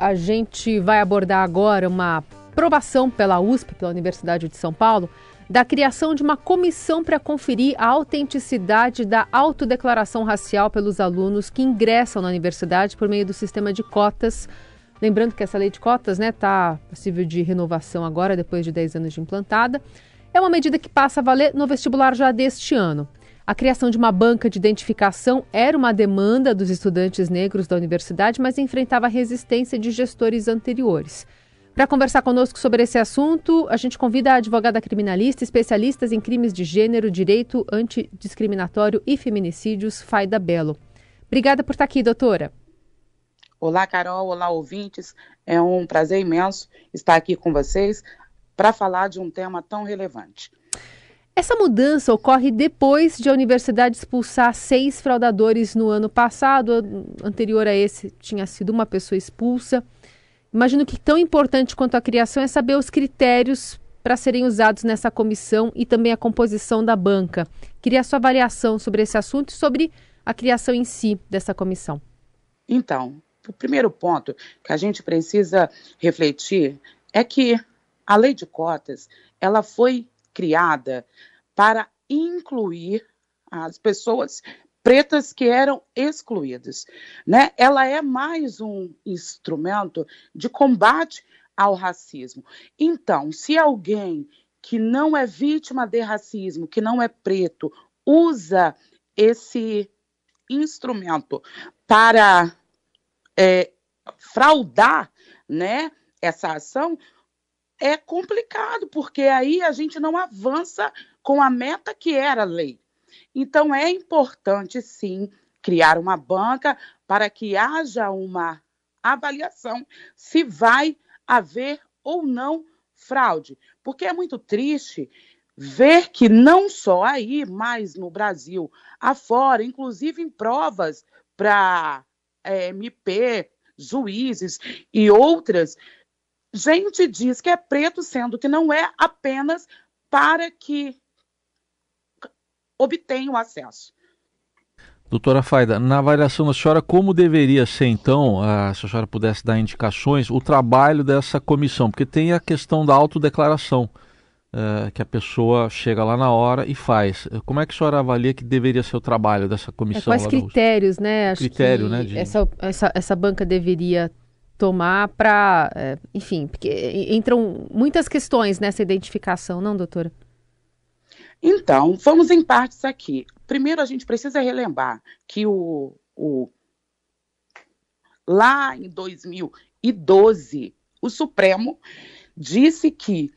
a gente vai abordar agora uma aprovação pela USP, pela Universidade de São Paulo, da criação de uma comissão para conferir a autenticidade da autodeclaração racial pelos alunos que ingressam na universidade por meio do sistema de cotas. Lembrando que essa lei de cotas está né, tá passível de renovação agora, depois de 10 anos de implantada. É uma medida que passa a valer no vestibular já deste ano. A criação de uma banca de identificação era uma demanda dos estudantes negros da universidade, mas enfrentava resistência de gestores anteriores. Para conversar conosco sobre esse assunto, a gente convida a advogada criminalista, especialistas em crimes de gênero, direito antidiscriminatório e feminicídios, Faida Belo. Obrigada por estar aqui, doutora. Olá, Carol. Olá, ouvintes. É um prazer imenso estar aqui com vocês para falar de um tema tão relevante. Essa mudança ocorre depois de a universidade expulsar seis fraudadores no ano passado. Anterior a esse, tinha sido uma pessoa expulsa. Imagino que tão importante quanto a criação é saber os critérios para serem usados nessa comissão e também a composição da banca. Queria a sua avaliação sobre esse assunto e sobre a criação em si dessa comissão. Então, o primeiro ponto que a gente precisa refletir é que a lei de cotas ela foi criada para incluir as pessoas pretas que eram excluídas, né? Ela é mais um instrumento de combate ao racismo. Então, se alguém que não é vítima de racismo, que não é preto, usa esse instrumento para é, fraudar, né, essa ação, é complicado, porque aí a gente não avança com a meta que era a lei. Então, é importante, sim, criar uma banca para que haja uma avaliação se vai haver ou não fraude. Porque é muito triste ver que não só aí, mas no Brasil, afora, inclusive em provas para é, MP, juízes e outras, gente diz que é preto, sendo que não é apenas para que obtenham acesso. Doutora Faida, na avaliação da senhora, como deveria ser então, se a senhora pudesse dar indicações, o trabalho dessa comissão? Porque tem a questão da autodeclaração, uh, que a pessoa chega lá na hora e faz. Como é que a senhora avalia que deveria ser o trabalho dessa comissão? É, quais critérios, né? Acho Critério, né? De... Essa, essa, essa banca deveria tomar para, é, enfim, porque entram muitas questões nessa identificação, não, doutora? Então, vamos em partes aqui. Primeiro, a gente precisa relembrar que o, o lá em 2012, o Supremo disse que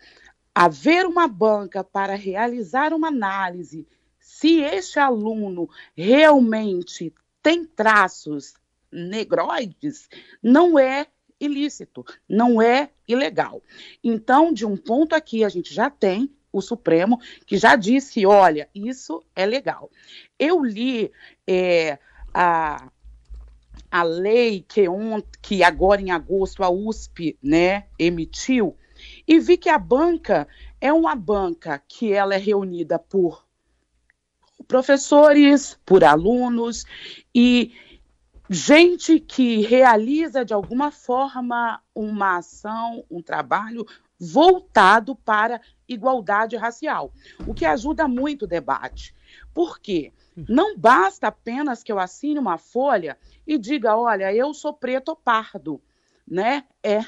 haver uma banca para realizar uma análise se este aluno realmente tem traços negroides, não é ilícito, não é ilegal. Então, de um ponto aqui, a gente já tem o Supremo que já disse: olha, isso é legal. Eu li é, a, a lei que, on, que agora em agosto a USP né, emitiu e vi que a banca é uma banca que ela é reunida por professores, por alunos e gente que realiza de alguma forma uma ação, um trabalho voltado para igualdade racial, o que ajuda muito o debate. Por quê? Não basta apenas que eu assine uma folha e diga, olha, eu sou preto ou pardo, né? É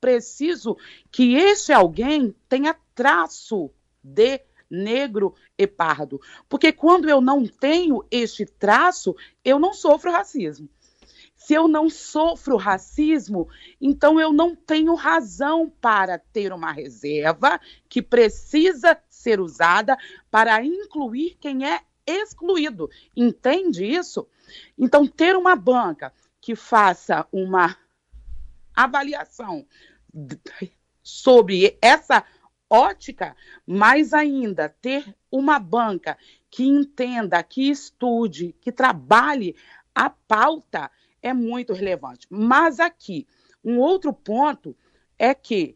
preciso que esse alguém tenha traço de negro e pardo. Porque quando eu não tenho este traço, eu não sofro racismo. Se eu não sofro racismo, então eu não tenho razão para ter uma reserva que precisa ser usada para incluir quem é excluído. Entende isso? Então, ter uma banca que faça uma avaliação sobre essa ótica, mais ainda ter uma banca que entenda, que estude, que trabalhe a pauta é muito relevante. Mas aqui, um outro ponto é que,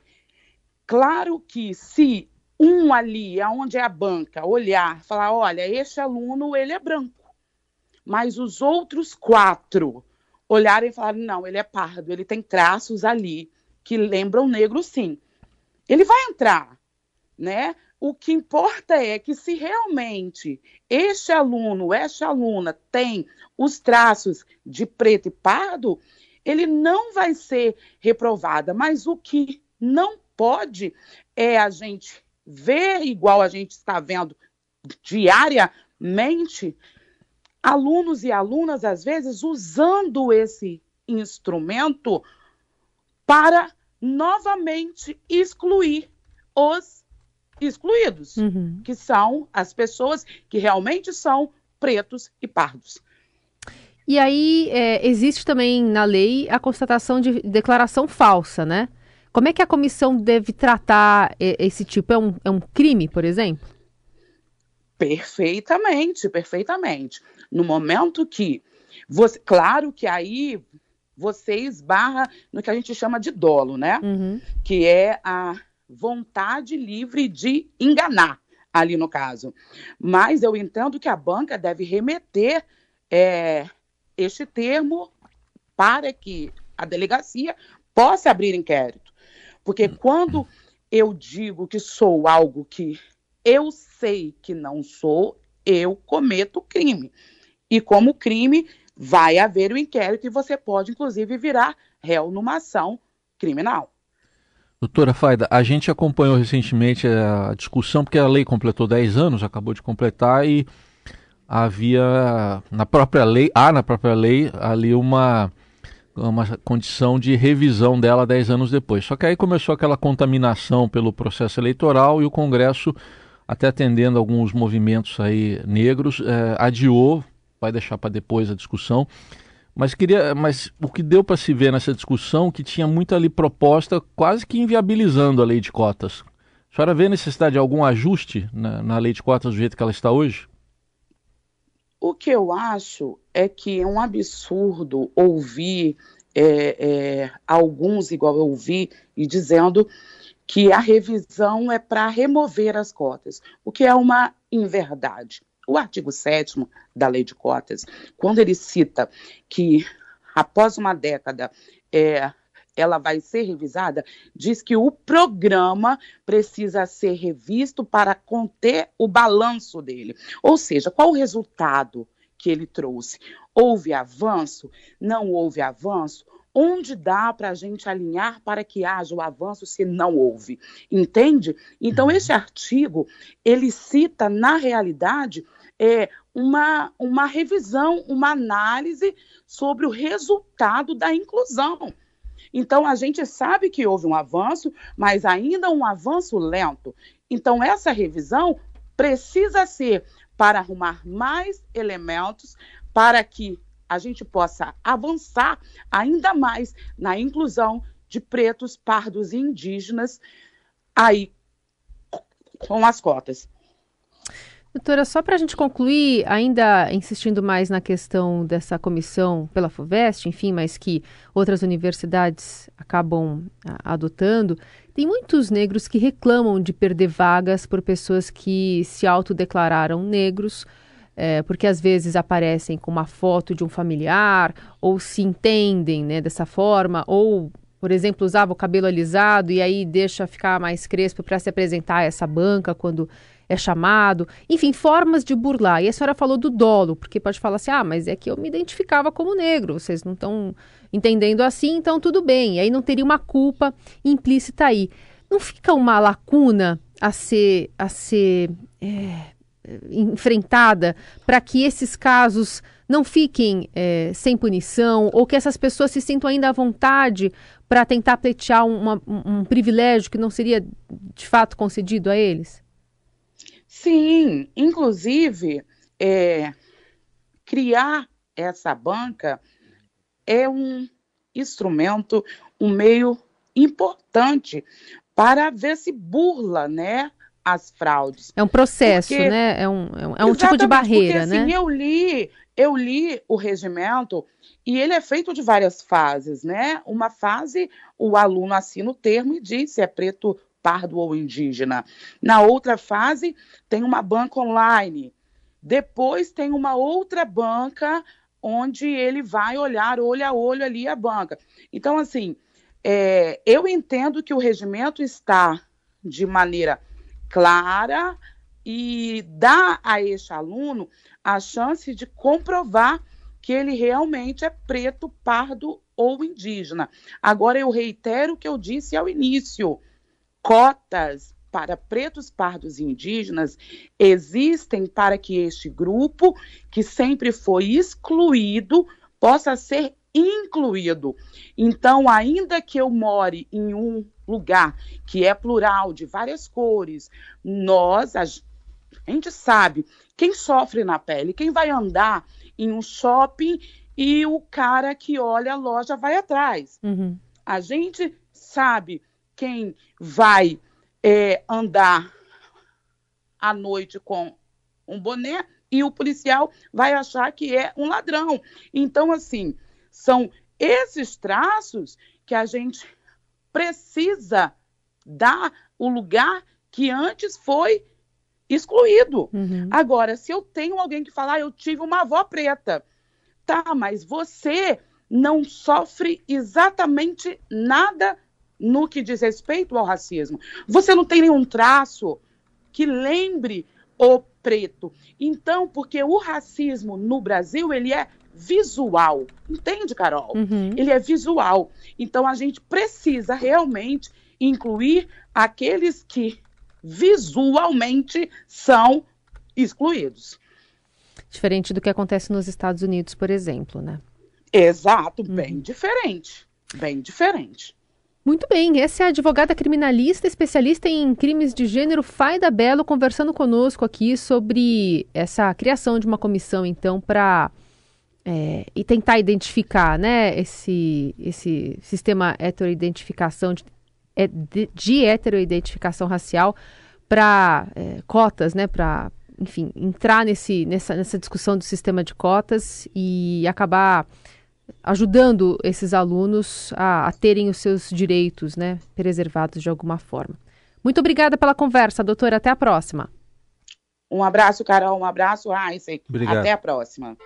claro que se um ali, aonde é a banca, olhar, falar, olha, este aluno ele é branco, mas os outros quatro, olharem e falarem: não, ele é pardo, ele tem traços ali que lembram negro, sim. Ele vai entrar, né? O que importa é que se realmente este aluno, esta aluna tem os traços de preto e pardo, ele não vai ser reprovada. Mas o que não pode é a gente ver igual a gente está vendo diariamente alunos e alunas, às vezes, usando esse instrumento para novamente excluir os excluídos, uhum. que são as pessoas que realmente são pretos e pardos. E aí é, existe também na lei a constatação de declaração falsa, né? Como é que a comissão deve tratar esse tipo? É um, é um crime, por exemplo? Perfeitamente, perfeitamente. No momento que você, claro que aí você esbarra no que a gente chama de dolo, né? Uhum. Que é a vontade livre de enganar, ali no caso. Mas eu entendo que a banca deve remeter é, este termo para que a delegacia possa abrir inquérito. Porque quando eu digo que sou algo que eu sei que não sou, eu cometo crime. E como crime, vai haver o um inquérito e você pode, inclusive, virar réu numa ação criminal. Doutora Faida, a gente acompanhou recentemente a discussão, porque a lei completou 10 anos, acabou de completar, e havia na própria lei, há na própria lei ali uma, uma condição de revisão dela 10 anos depois. Só que aí começou aquela contaminação pelo processo eleitoral e o Congresso, até atendendo alguns movimentos aí negros, eh, adiou, vai deixar para depois a discussão, mas queria, mas o que deu para se ver nessa discussão que tinha muito ali proposta quase que inviabilizando a lei de cotas. A senhora vê necessidade de algum ajuste na, na lei de cotas do jeito que ela está hoje? O que eu acho é que é um absurdo ouvir é, é, alguns, igual eu ouvi, e dizendo que a revisão é para remover as cotas, o que é uma inverdade. O artigo 7 da lei de cotas, quando ele cita que após uma década é, ela vai ser revisada, diz que o programa precisa ser revisto para conter o balanço dele. Ou seja, qual o resultado que ele trouxe? Houve avanço? Não houve avanço? Onde dá para a gente alinhar para que haja o avanço se não houve? Entende? Então, uhum. esse artigo, ele cita, na realidade, é, uma, uma revisão, uma análise sobre o resultado da inclusão. Então, a gente sabe que houve um avanço, mas ainda um avanço lento. Então, essa revisão precisa ser para arrumar mais elementos para que a gente possa avançar ainda mais na inclusão de pretos, pardos e indígenas aí com as cotas. Doutora, só para a gente concluir, ainda insistindo mais na questão dessa comissão pela FUVEST, enfim, mas que outras universidades acabam a, adotando, tem muitos negros que reclamam de perder vagas por pessoas que se autodeclararam negros, é, porque às vezes aparecem com uma foto de um familiar, ou se entendem né, dessa forma, ou por exemplo, usava o cabelo alisado e aí deixa ficar mais crespo para se apresentar a essa banca quando é chamado, enfim, formas de burlar. E a senhora falou do dolo, porque pode falar assim: ah, mas é que eu me identificava como negro, vocês não estão entendendo assim, então tudo bem. E aí não teria uma culpa implícita aí. Não fica uma lacuna a ser, a ser é, enfrentada para que esses casos não fiquem é, sem punição ou que essas pessoas se sintam ainda à vontade para tentar pleitear uma, um, privilégio que não seria de fato concedido a eles? Sim, inclusive, é, criar essa banca é um instrumento, um meio importante para ver se burla, né, as fraudes. É um processo, porque, né? É um, é um, é tipo de barreira, porque, né? Assim, eu li, eu li o regimento e ele é feito de várias fases, né? Uma fase, o aluno assina o termo e diz se é preto pardo ou indígena. Na outra fase, tem uma banca online. Depois tem uma outra banca onde ele vai olhar olho a olho ali a banca. Então, assim, é, eu entendo que o regimento está de maneira clara e dá a este aluno a chance de comprovar que ele realmente é preto, pardo ou indígena. Agora, eu reitero o que eu disse ao início: cotas para pretos, pardos e indígenas existem para que este grupo, que sempre foi excluído, possa ser incluído. Então, ainda que eu more em um lugar que é plural, de várias cores, nós, a gente sabe quem sofre na pele, quem vai andar em um shopping e o cara que olha a loja vai atrás. Uhum. A gente sabe quem vai é, andar à noite com um boné e o policial vai achar que é um ladrão. Então, assim, são esses traços que a gente precisa dar o lugar que antes foi excluído. Uhum. Agora, se eu tenho alguém que falar, ah, eu tive uma avó preta, tá, mas você não sofre exatamente nada no que diz respeito ao racismo. Você não tem nenhum traço que lembre o preto. Então, porque o racismo no Brasil, ele é visual. Entende, Carol? Uhum. Ele é visual. Então, a gente precisa realmente incluir aqueles que visualmente são excluídos. Diferente do que acontece nos Estados Unidos, por exemplo, né? Exato, bem uhum. diferente. Bem diferente. Muito bem, essa é a advogada criminalista, especialista em crimes de gênero, Faida Belo, conversando conosco aqui sobre essa criação de uma comissão, então, para é, e tentar identificar, né, esse, esse sistema heteroidentificação de, é, de, de heteroidentificação racial para é, cotas, né, para enfim entrar nesse, nessa, nessa discussão do sistema de cotas e acabar ajudando esses alunos a, a, terem os seus direitos né, preservados de alguma forma. Muito obrigada pela conversa, doutora. Até a próxima. Um abraço, Carol. Um abraço, Aysen. Até a próxima.